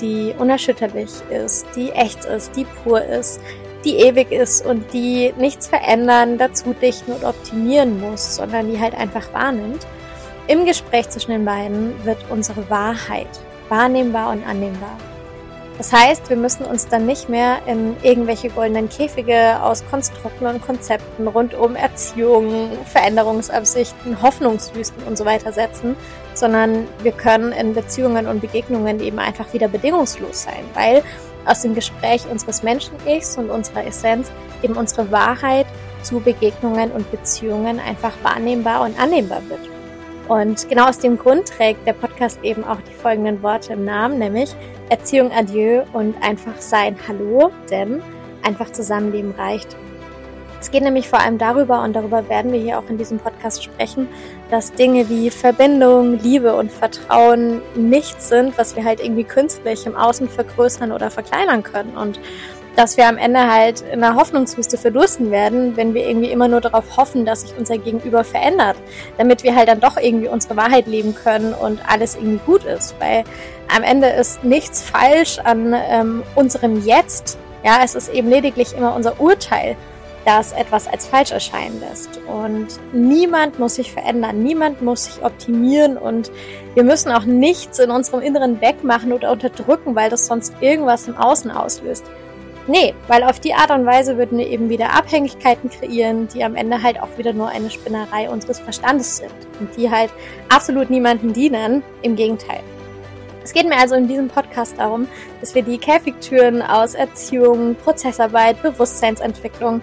die unerschütterlich ist, die echt ist, die pur ist, die ewig ist und die nichts verändern, dazu dichten und optimieren muss, sondern die halt einfach wahrnimmt. Im Gespräch zwischen den beiden wird unsere Wahrheit wahrnehmbar und annehmbar. Das heißt, wir müssen uns dann nicht mehr in irgendwelche goldenen Käfige aus Konstrukten und Konzepten rund um Erziehung, Veränderungsabsichten, Hoffnungswüsten und so weiter setzen, sondern wir können in Beziehungen und Begegnungen eben einfach wieder bedingungslos sein, weil aus dem Gespräch unseres Menschen-Ichs und unserer Essenz eben unsere Wahrheit zu Begegnungen und Beziehungen einfach wahrnehmbar und annehmbar wird. Und genau aus dem Grund trägt der Podcast eben auch die folgenden Worte im Namen, nämlich Erziehung Adieu und einfach sein Hallo, denn einfach Zusammenleben reicht. Es geht nämlich vor allem darüber, und darüber werden wir hier auch in diesem Podcast sprechen, dass Dinge wie Verbindung, Liebe und Vertrauen nichts sind, was wir halt irgendwie künstlich im Außen vergrößern oder verkleinern können. Und dass wir am Ende halt in einer Hoffnungswüste verdursten werden, wenn wir irgendwie immer nur darauf hoffen, dass sich unser Gegenüber verändert, damit wir halt dann doch irgendwie unsere Wahrheit leben können und alles irgendwie gut ist. Weil am Ende ist nichts falsch an ähm, unserem Jetzt. Ja, es ist eben lediglich immer unser Urteil das etwas als falsch erscheinen lässt. Und niemand muss sich verändern, niemand muss sich optimieren und wir müssen auch nichts in unserem Inneren wegmachen oder unterdrücken, weil das sonst irgendwas im Außen auslöst. Nee, weil auf die Art und Weise würden wir eben wieder Abhängigkeiten kreieren, die am Ende halt auch wieder nur eine Spinnerei unseres Verstandes sind und die halt absolut niemanden dienen. Im Gegenteil. Es geht mir also in diesem Podcast darum, dass wir die Käfigtüren aus Erziehung, Prozessarbeit, Bewusstseinsentwicklung,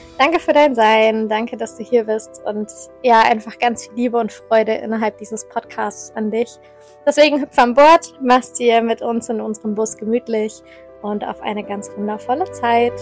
danke für dein Sein, danke, dass du hier bist und ja, einfach ganz viel Liebe und Freude innerhalb dieses Podcasts an dich. Deswegen hüpf an Bord, mach's dir mit uns in unserem Bus gemütlich und auf eine ganz wundervolle Zeit.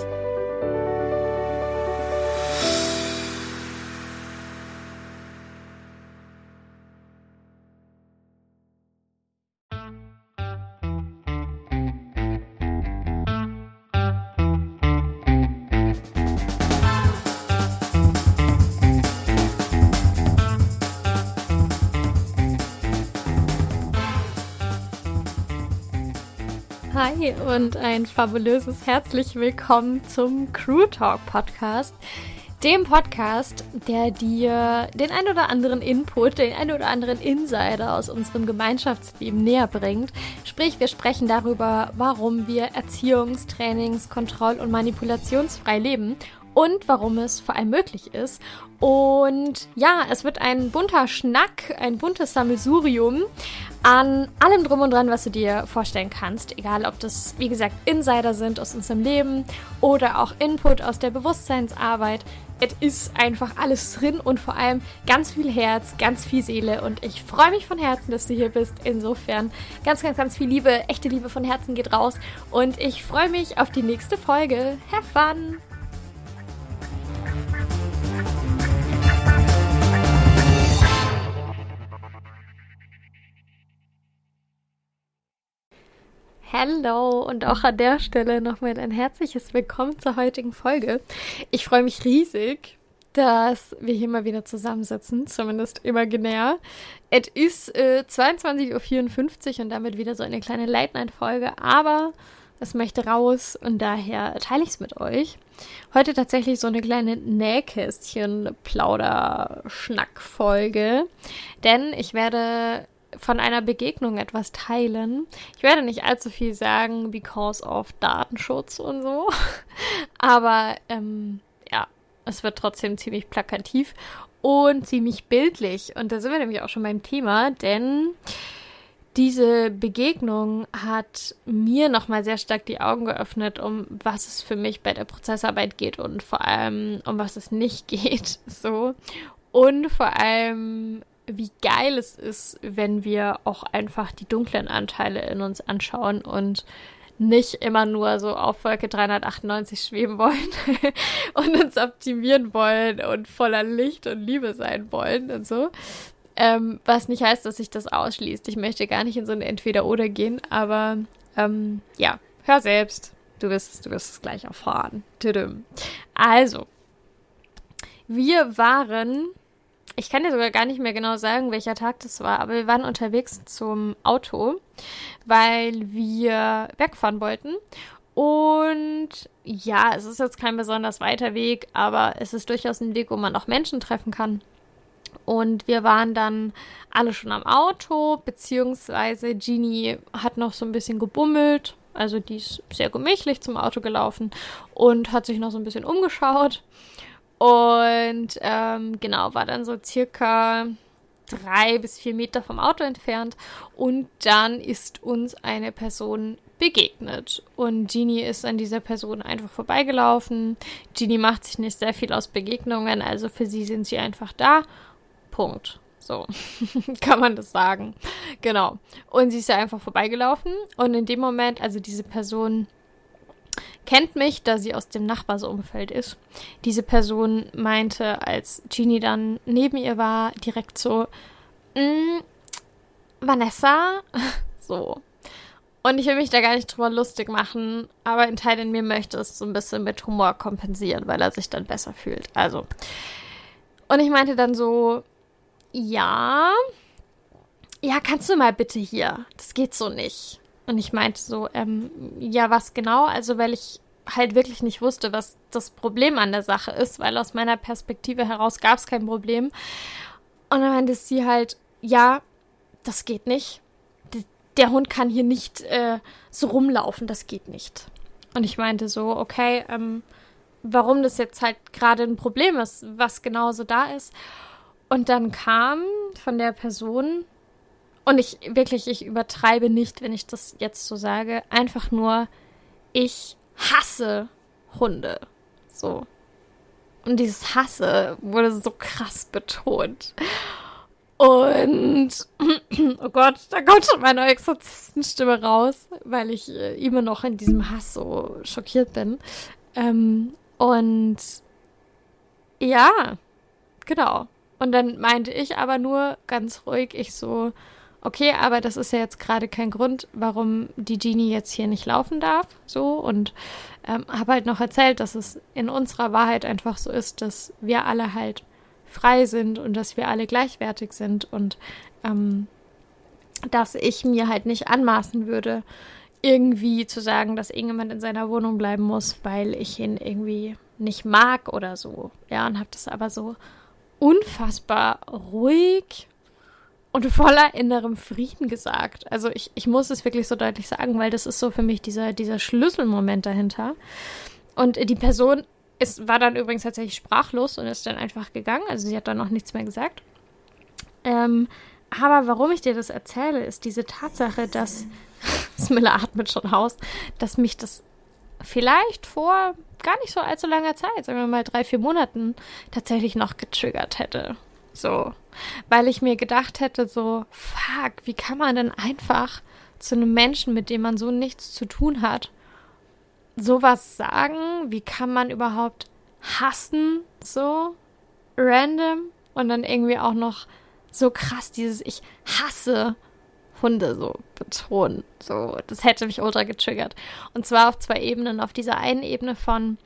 Hi und ein fabulöses herzlich willkommen zum Crew Talk Podcast. Dem Podcast, der dir den ein oder anderen Input, den ein oder anderen Insider aus unserem Gemeinschaftsleben näher bringt. Sprich, wir sprechen darüber, warum wir Erziehungs-, Trainings-, Kontroll- und Manipulationsfrei leben und warum es vor allem möglich ist. Und ja, es wird ein bunter Schnack, ein buntes Sammelsurium an allem drum und dran, was du dir vorstellen kannst. Egal, ob das, wie gesagt, Insider sind aus unserem Leben oder auch Input aus der Bewusstseinsarbeit. Es ist einfach alles drin und vor allem ganz viel Herz, ganz viel Seele. Und ich freue mich von Herzen, dass du hier bist. Insofern ganz, ganz, ganz viel Liebe, echte Liebe von Herzen geht raus. Und ich freue mich auf die nächste Folge. Have fun! Hallo und auch an der Stelle nochmal ein herzliches Willkommen zur heutigen Folge. Ich freue mich riesig, dass wir hier mal wieder zusammensitzen, zumindest imaginär. Es ist äh, 22.54 Uhr und damit wieder so eine kleine Late-Night-Folge, aber es möchte raus und daher teile ich es mit euch. Heute tatsächlich so eine kleine Nähkästchen-Plauder-Schnack-Folge, denn ich werde von einer Begegnung etwas teilen. Ich werde nicht allzu viel sagen, because of Datenschutz und so. Aber ähm, ja, es wird trotzdem ziemlich plakativ und ziemlich bildlich. Und da sind wir nämlich auch schon beim Thema, denn diese Begegnung hat mir nochmal sehr stark die Augen geöffnet, um was es für mich bei der Prozessarbeit geht und vor allem um was es nicht geht. So. Und vor allem wie geil es ist, wenn wir auch einfach die dunklen Anteile in uns anschauen und nicht immer nur so auf Wolke 398 schweben wollen und uns optimieren wollen und voller Licht und Liebe sein wollen und so. Ähm, was nicht heißt, dass sich das ausschließt. Ich möchte gar nicht in so ein Entweder-Oder gehen, aber ähm, ja, hör selbst. Du wirst es, du wirst es gleich erfahren. Also, wir waren ich kann dir sogar gar nicht mehr genau sagen, welcher Tag das war, aber wir waren unterwegs zum Auto, weil wir wegfahren wollten. Und ja, es ist jetzt kein besonders weiter Weg, aber es ist durchaus ein Weg, wo man auch Menschen treffen kann. Und wir waren dann alle schon am Auto, beziehungsweise Genie hat noch so ein bisschen gebummelt. Also die ist sehr gemächlich zum Auto gelaufen und hat sich noch so ein bisschen umgeschaut. Und ähm, genau, war dann so circa drei bis vier Meter vom Auto entfernt. Und dann ist uns eine Person begegnet. Und Genie ist an dieser Person einfach vorbeigelaufen. Genie macht sich nicht sehr viel aus Begegnungen, also für sie sind sie einfach da. Punkt. So kann man das sagen. Genau. Und sie ist ja einfach vorbeigelaufen. Und in dem Moment, also diese Person kennt mich, da sie aus dem Nachbarsumfeld ist. Diese Person meinte, als Genie dann neben ihr war, direkt so, mm, Vanessa, so. Und ich will mich da gar nicht drüber lustig machen, aber ein Teil in mir möchte es so ein bisschen mit Humor kompensieren, weil er sich dann besser fühlt. Also. Und ich meinte dann so, ja, ja, kannst du mal bitte hier? Das geht so nicht. Und ich meinte so, ähm, ja, was genau? Also, weil ich halt wirklich nicht wusste, was das Problem an der Sache ist, weil aus meiner Perspektive heraus gab es kein Problem. Und dann meinte sie halt, ja, das geht nicht. D der Hund kann hier nicht äh, so rumlaufen, das geht nicht. Und ich meinte so, okay, ähm, warum das jetzt halt gerade ein Problem ist, was genau so da ist. Und dann kam von der Person, und ich wirklich, ich übertreibe nicht, wenn ich das jetzt so sage. Einfach nur, ich hasse Hunde. So. Und dieses Hasse wurde so krass betont. Und, oh Gott, da kommt schon meine Exorzistenstimme raus, weil ich äh, immer noch in diesem Hass so schockiert bin. Ähm, und ja, genau. Und dann meinte ich aber nur ganz ruhig, ich so, okay, aber das ist ja jetzt gerade kein Grund, warum die Genie jetzt hier nicht laufen darf. So und ähm, habe halt noch erzählt, dass es in unserer Wahrheit einfach so ist, dass wir alle halt frei sind und dass wir alle gleichwertig sind und ähm, dass ich mir halt nicht anmaßen würde, irgendwie zu sagen, dass irgendjemand in seiner Wohnung bleiben muss, weil ich ihn irgendwie nicht mag oder so. Ja, und habe das aber so unfassbar ruhig und voller innerem Frieden gesagt. Also ich, ich muss es wirklich so deutlich sagen, weil das ist so für mich dieser, dieser Schlüsselmoment dahinter. Und die Person ist, war dann übrigens tatsächlich sprachlos und ist dann einfach gegangen. Also sie hat dann noch nichts mehr gesagt. Ähm, aber warum ich dir das erzähle, ist diese Tatsache, dass Smilla atmet schon aus, dass mich das vielleicht vor gar nicht so allzu langer Zeit, sagen wir mal drei, vier Monaten, tatsächlich noch getriggert hätte. So. Weil ich mir gedacht hätte, so, fuck, wie kann man denn einfach zu einem Menschen, mit dem man so nichts zu tun hat, sowas sagen? Wie kann man überhaupt hassen, so random? Und dann irgendwie auch noch so krass dieses Ich hasse Hunde so betonen. So, das hätte mich ultra getriggert. Und zwar auf zwei Ebenen. Auf dieser einen Ebene von,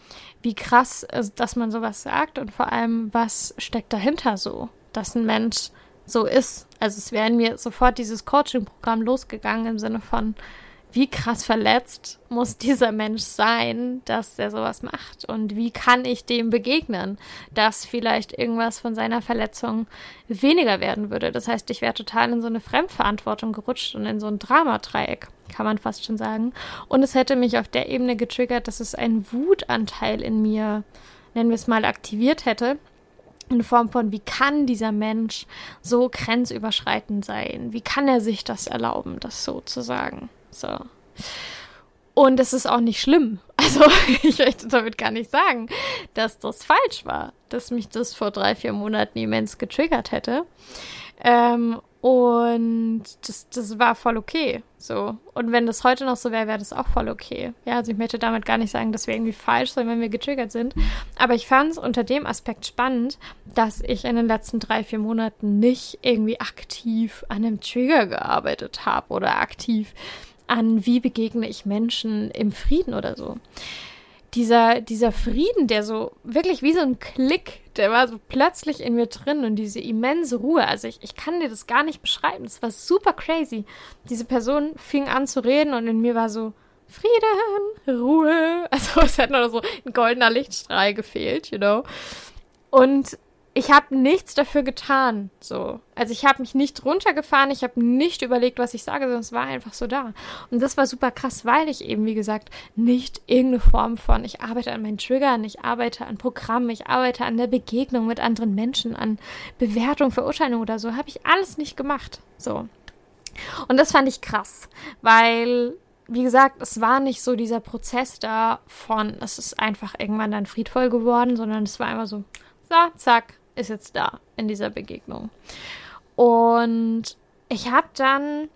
wie krass, dass man sowas sagt und vor allem, was steckt dahinter so, dass ein Mensch so ist. Also es wäre in mir sofort dieses Coaching-Programm losgegangen im Sinne von, wie krass verletzt muss dieser Mensch sein, dass er sowas macht? Und wie kann ich dem begegnen, dass vielleicht irgendwas von seiner Verletzung weniger werden würde? Das heißt, ich wäre total in so eine Fremdverantwortung gerutscht und in so ein Dramadreieck, kann man fast schon sagen. Und es hätte mich auf der Ebene getriggert, dass es einen Wutanteil in mir, nennen wir es mal, aktiviert hätte in Form von, wie kann dieser Mensch so grenzüberschreitend sein? Wie kann er sich das erlauben, das so zu sagen? So. Und es ist auch nicht schlimm. Also ich möchte damit gar nicht sagen, dass das falsch war, dass mich das vor drei, vier Monaten immens getriggert hätte. Ähm, und das, das war voll okay. So. Und wenn das heute noch so wäre, wäre das auch voll okay. Ja, also ich möchte damit gar nicht sagen, dass wir irgendwie falsch sind, wenn wir getriggert sind. Aber ich fand es unter dem Aspekt spannend, dass ich in den letzten drei, vier Monaten nicht irgendwie aktiv an einem Trigger gearbeitet habe oder aktiv an, wie begegne ich Menschen im Frieden oder so. Dieser, dieser Frieden, der so wirklich wie so ein Klick, der war so plötzlich in mir drin und diese immense Ruhe. Also ich, ich kann dir das gar nicht beschreiben. Das war super crazy. Diese Person fing an zu reden und in mir war so, Frieden, Ruhe. Also es hat nur so ein goldener Lichtstrahl gefehlt, you know. Und ich habe nichts dafür getan. So. Also ich habe mich nicht runtergefahren, ich habe nicht überlegt, was ich sage, sondern es war einfach so da. Und das war super krass, weil ich eben, wie gesagt, nicht irgendeine Form von, ich arbeite an meinen Triggern, ich arbeite an Programmen, ich arbeite an der Begegnung mit anderen Menschen, an Bewertung, Verurteilung oder so, habe ich alles nicht gemacht. So. Und das fand ich krass, weil wie gesagt, es war nicht so dieser Prozess da von, es ist einfach irgendwann dann friedvoll geworden, sondern es war einfach so, so, zack, ist jetzt da in dieser Begegnung. Und ich habe dann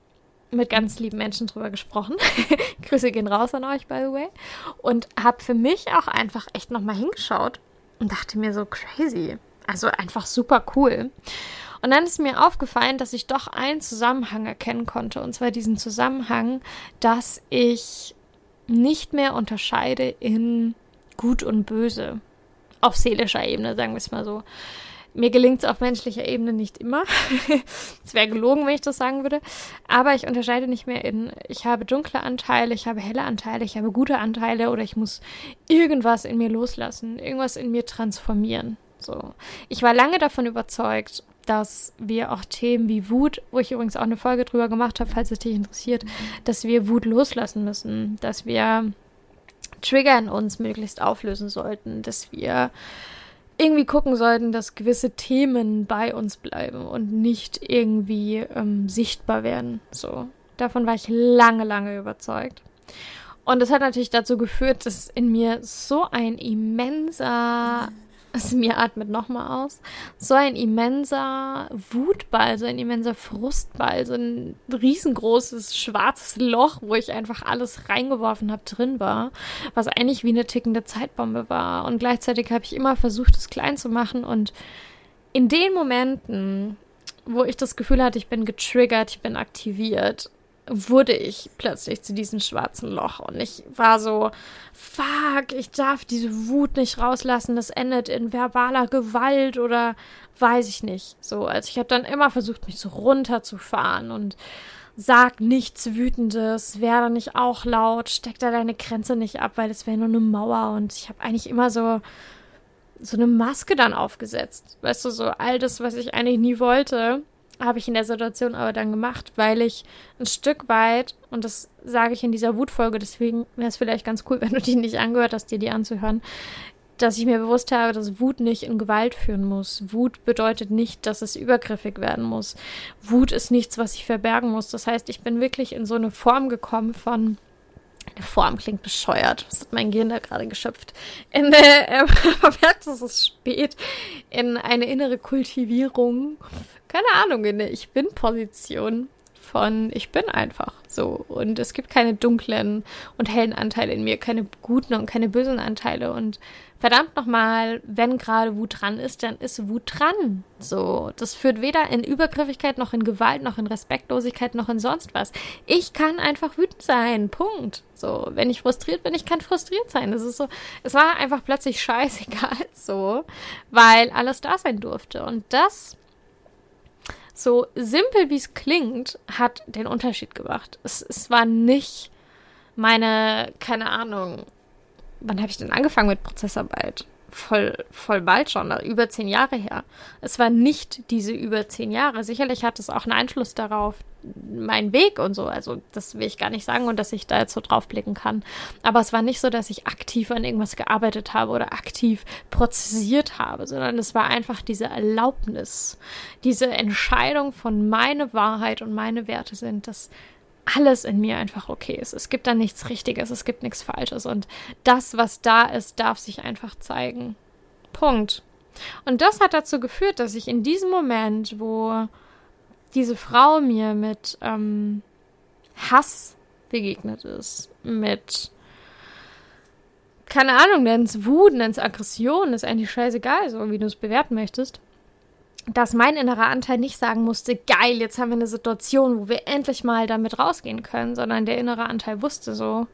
mit ganz lieben Menschen drüber gesprochen. Grüße gehen raus an euch, by the way. Und habe für mich auch einfach echt nochmal hingeschaut und dachte mir so crazy. Also einfach super cool. Und dann ist mir aufgefallen, dass ich doch einen Zusammenhang erkennen konnte. Und zwar diesen Zusammenhang, dass ich nicht mehr unterscheide in gut und böse. Auf seelischer Ebene, sagen wir es mal so. Mir gelingt es auf menschlicher Ebene nicht immer. es wäre gelogen, wenn ich das sagen würde. Aber ich unterscheide nicht mehr in, ich habe dunkle Anteile, ich habe helle Anteile, ich habe gute Anteile oder ich muss irgendwas in mir loslassen, irgendwas in mir transformieren. So. Ich war lange davon überzeugt, dass wir auch Themen wie Wut, wo ich übrigens auch eine Folge drüber gemacht habe, falls es dich interessiert, dass wir Wut loslassen müssen, dass wir Trigger in uns möglichst auflösen sollten, dass wir irgendwie gucken sollten, dass gewisse Themen bei uns bleiben und nicht irgendwie ähm, sichtbar werden. So, davon war ich lange, lange überzeugt. Und das hat natürlich dazu geführt, dass in mir so ein immenser mir atmet nochmal aus. So ein immenser Wutball, so ein immenser Frustball, so ein riesengroßes schwarzes Loch, wo ich einfach alles reingeworfen habe, drin war, was eigentlich wie eine tickende Zeitbombe war. Und gleichzeitig habe ich immer versucht, es klein zu machen. Und in den Momenten, wo ich das Gefühl hatte, ich bin getriggert, ich bin aktiviert, wurde ich plötzlich zu diesem schwarzen Loch und ich war so, fuck, ich darf diese Wut nicht rauslassen, das endet in verbaler Gewalt oder weiß ich nicht. So, also ich habe dann immer versucht, mich so runterzufahren und sag nichts Wütendes, werde nicht auch laut, steck da deine Grenze nicht ab, weil das wäre nur eine Mauer und ich habe eigentlich immer so so eine Maske dann aufgesetzt. Weißt du, so all das, was ich eigentlich nie wollte habe ich in der Situation aber dann gemacht, weil ich ein Stück weit, und das sage ich in dieser Wutfolge, deswegen wäre es vielleicht ganz cool, wenn du die nicht angehört hast, dir die anzuhören, dass ich mir bewusst habe, dass Wut nicht in Gewalt führen muss. Wut bedeutet nicht, dass es übergriffig werden muss. Wut ist nichts, was ich verbergen muss. Das heißt, ich bin wirklich in so eine Form gekommen von eine Form klingt bescheuert. Was hat mein Gehirn da gerade geschöpft? In äh, merkt, es ist spät. In eine innere Kultivierung. Keine Ahnung, in eine Ich bin-Position von ich bin einfach so. Und es gibt keine dunklen und hellen Anteile in mir, keine guten und keine bösen Anteile. Und verdammt nochmal, wenn gerade Wut dran ist, dann ist Wut dran. So, das führt weder in Übergriffigkeit noch in Gewalt noch in Respektlosigkeit noch in sonst was. Ich kann einfach wütend sein. Punkt. So, wenn ich frustriert bin, ich kann frustriert sein. Das ist so, es war einfach plötzlich scheißegal so, weil alles da sein durfte. Und das so simpel wie es klingt, hat den Unterschied gemacht. Es, es war nicht meine, keine Ahnung, wann habe ich denn angefangen mit Prozessarbeit? Voll, voll bald schon, über zehn Jahre her. Es war nicht diese über zehn Jahre. Sicherlich hat es auch einen Einfluss darauf, mein Weg und so. Also, das will ich gar nicht sagen und dass ich da jetzt so drauf blicken kann. Aber es war nicht so, dass ich aktiv an irgendwas gearbeitet habe oder aktiv prozessiert habe, sondern es war einfach diese Erlaubnis, diese Entscheidung von meine Wahrheit und meine Werte sind, dass alles in mir einfach okay ist. Es gibt da nichts Richtiges, es gibt nichts Falsches und das, was da ist, darf sich einfach zeigen. Punkt. Und das hat dazu geführt, dass ich in diesem Moment, wo diese Frau mir mit ähm, Hass begegnet ist, mit keine Ahnung, nenn's Wut, nenn's Aggression, ist eigentlich scheißegal, so wie du es bewerten möchtest dass mein innerer Anteil nicht sagen musste, geil, jetzt haben wir eine Situation, wo wir endlich mal damit rausgehen können, sondern der innere Anteil wusste so,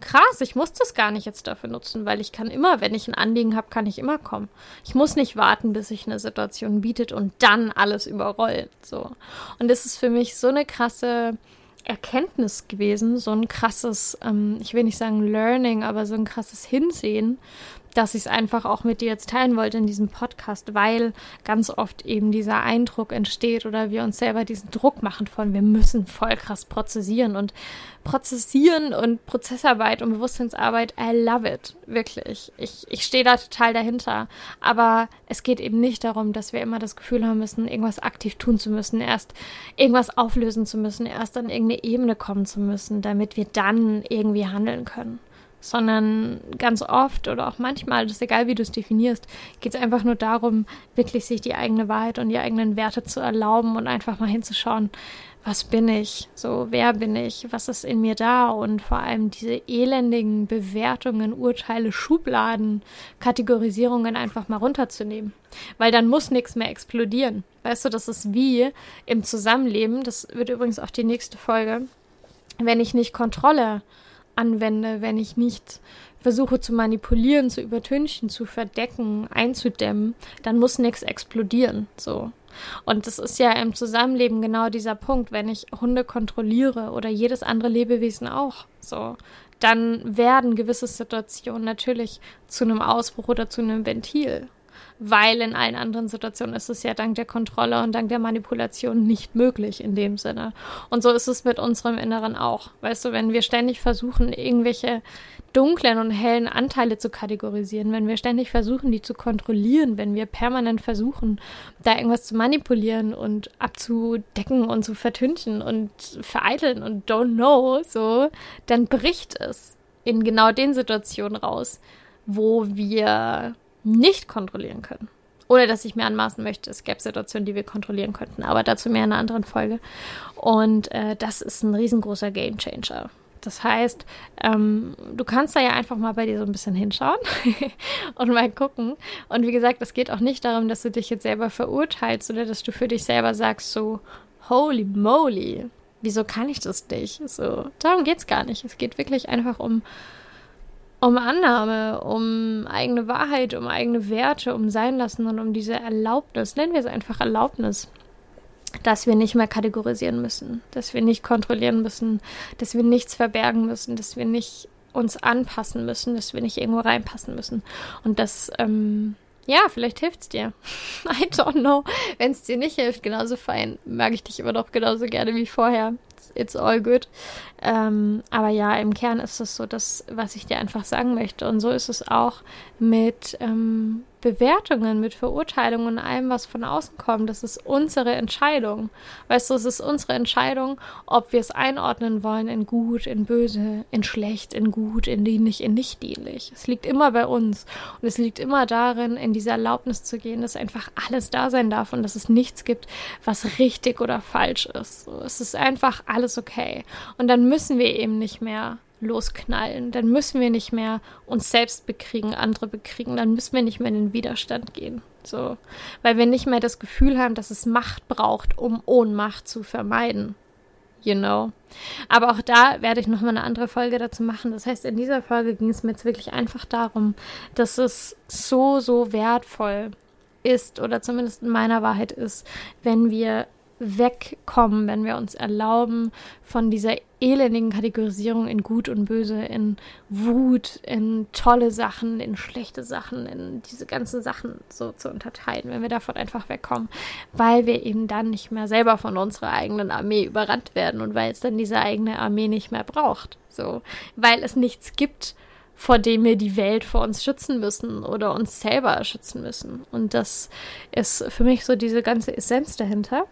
krass, ich muss das gar nicht jetzt dafür nutzen, weil ich kann immer, wenn ich ein Anliegen habe, kann ich immer kommen. Ich muss nicht warten, bis sich eine Situation bietet und dann alles überrollt. So. Und das ist für mich so eine krasse Erkenntnis gewesen, so ein krasses, ähm, ich will nicht sagen Learning, aber so ein krasses Hinsehen, dass ich es einfach auch mit dir jetzt teilen wollte in diesem Podcast, weil ganz oft eben dieser Eindruck entsteht oder wir uns selber diesen Druck machen von, wir müssen voll krass prozessieren und prozessieren und Prozessarbeit und Bewusstseinsarbeit, I love it, wirklich. Ich, ich stehe da total dahinter. Aber es geht eben nicht darum, dass wir immer das Gefühl haben müssen, irgendwas aktiv tun zu müssen, erst irgendwas auflösen zu müssen, erst an irgendeine Ebene kommen zu müssen, damit wir dann irgendwie handeln können sondern ganz oft oder auch manchmal, das ist egal, wie du es definierst, geht es einfach nur darum, wirklich sich die eigene Wahrheit und die eigenen Werte zu erlauben und einfach mal hinzuschauen, was bin ich, so wer bin ich, was ist in mir da? Und vor allem diese elendigen Bewertungen, Urteile, Schubladen, Kategorisierungen einfach mal runterzunehmen, weil dann muss nichts mehr explodieren. Weißt du, das ist wie im Zusammenleben, das wird übrigens auch die nächste Folge, wenn ich nicht Kontrolle anwende, wenn ich nicht versuche zu manipulieren, zu übertünchen, zu verdecken, einzudämmen, dann muss nichts explodieren. So. Und das ist ja im Zusammenleben genau dieser Punkt, wenn ich Hunde kontrolliere oder jedes andere Lebewesen auch. So. Dann werden gewisse Situationen natürlich zu einem Ausbruch oder zu einem Ventil weil in allen anderen Situationen ist es ja dank der Kontrolle und dank der Manipulation nicht möglich in dem Sinne. Und so ist es mit unserem Inneren auch. Weißt du, wenn wir ständig versuchen, irgendwelche dunklen und hellen Anteile zu kategorisieren, wenn wir ständig versuchen, die zu kontrollieren, wenn wir permanent versuchen, da irgendwas zu manipulieren und abzudecken und zu vertünchen und vereiteln und don't know, so, dann bricht es in genau den Situationen raus, wo wir nicht kontrollieren können. Oder dass ich mir anmaßen möchte, es gäbe Situationen, die wir kontrollieren könnten, aber dazu mehr in einer anderen Folge. Und äh, das ist ein riesengroßer Gamechanger. Das heißt, ähm, du kannst da ja einfach mal bei dir so ein bisschen hinschauen und mal gucken. Und wie gesagt, es geht auch nicht darum, dass du dich jetzt selber verurteilst oder dass du für dich selber sagst, so, holy moly, wieso kann ich das nicht? So, darum es gar nicht. Es geht wirklich einfach um um Annahme, um eigene Wahrheit, um eigene Werte, um Sein lassen und um diese Erlaubnis, nennen wir es einfach Erlaubnis, dass wir nicht mehr kategorisieren müssen, dass wir nicht kontrollieren müssen, dass wir nichts verbergen müssen, dass wir nicht uns anpassen müssen, dass wir nicht irgendwo reinpassen müssen. Und das, ähm, ja, vielleicht hilft es dir. I don't know. Wenn es dir nicht hilft, genauso fein, mag ich dich immer noch genauso gerne wie vorher. It's, all good. Ähm, aber ja, im Kern ist es so das, was ich dir einfach sagen möchte. Und so ist es auch mit ähm, Bewertungen, mit Verurteilungen und allem, was von außen kommt. Das ist unsere Entscheidung. Weißt du, es ist unsere Entscheidung, ob wir es einordnen wollen in gut, in böse, in schlecht, in gut, in dienlich, in nicht dienlich. Es liegt immer bei uns. Und es liegt immer darin, in diese Erlaubnis zu gehen, dass einfach alles da sein darf und dass es nichts gibt, was richtig oder falsch ist. Es ist einfach alles okay. Und dann müssen wir eben nicht mehr losknallen. Dann müssen wir nicht mehr uns selbst bekriegen, andere bekriegen. Dann müssen wir nicht mehr in den Widerstand gehen. So, weil wir nicht mehr das Gefühl haben, dass es Macht braucht, um Ohnmacht zu vermeiden. You know. Aber auch da werde ich nochmal eine andere Folge dazu machen. Das heißt, in dieser Folge ging es mir jetzt wirklich einfach darum, dass es so, so wertvoll ist oder zumindest in meiner Wahrheit ist, wenn wir wegkommen, wenn wir uns erlauben, von dieser elendigen Kategorisierung in Gut und Böse, in Wut, in tolle Sachen, in schlechte Sachen, in diese ganzen Sachen so zu unterteilen, wenn wir davon einfach wegkommen, weil wir eben dann nicht mehr selber von unserer eigenen Armee überrannt werden und weil es dann diese eigene Armee nicht mehr braucht, so, weil es nichts gibt, vor dem wir die Welt vor uns schützen müssen oder uns selber schützen müssen. Und das ist für mich so diese ganze Essenz dahinter.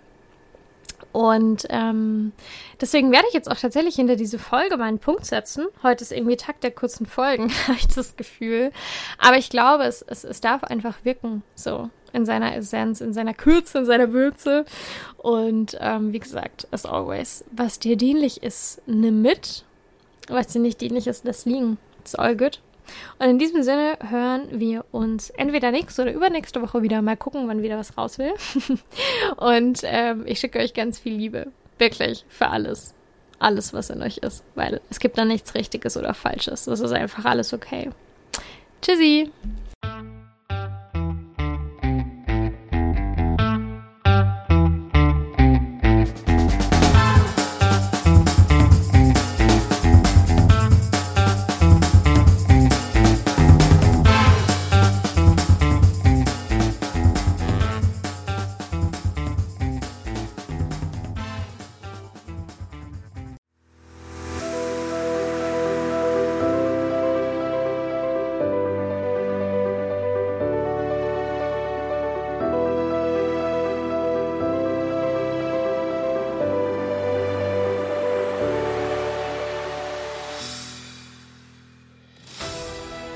Und ähm, deswegen werde ich jetzt auch tatsächlich hinter diese Folge meinen Punkt setzen. Heute ist irgendwie Tag der kurzen Folgen, habe ich das Gefühl. Aber ich glaube, es, es, es darf einfach wirken, so in seiner Essenz, in seiner Kürze, in seiner Würze. Und ähm, wie gesagt, as always, was dir dienlich ist, nimm mit. Was dir nicht dienlich ist, lass liegen. It's all good. Und in diesem Sinne hören wir uns entweder nächste oder übernächste Woche wieder. Mal gucken, wann wieder was raus will. und ähm, ich schicke euch ganz viel Liebe. Wirklich. Für alles. Alles, was in euch ist. Weil es gibt da nichts Richtiges oder Falsches. Das ist einfach alles okay. Tschüssi.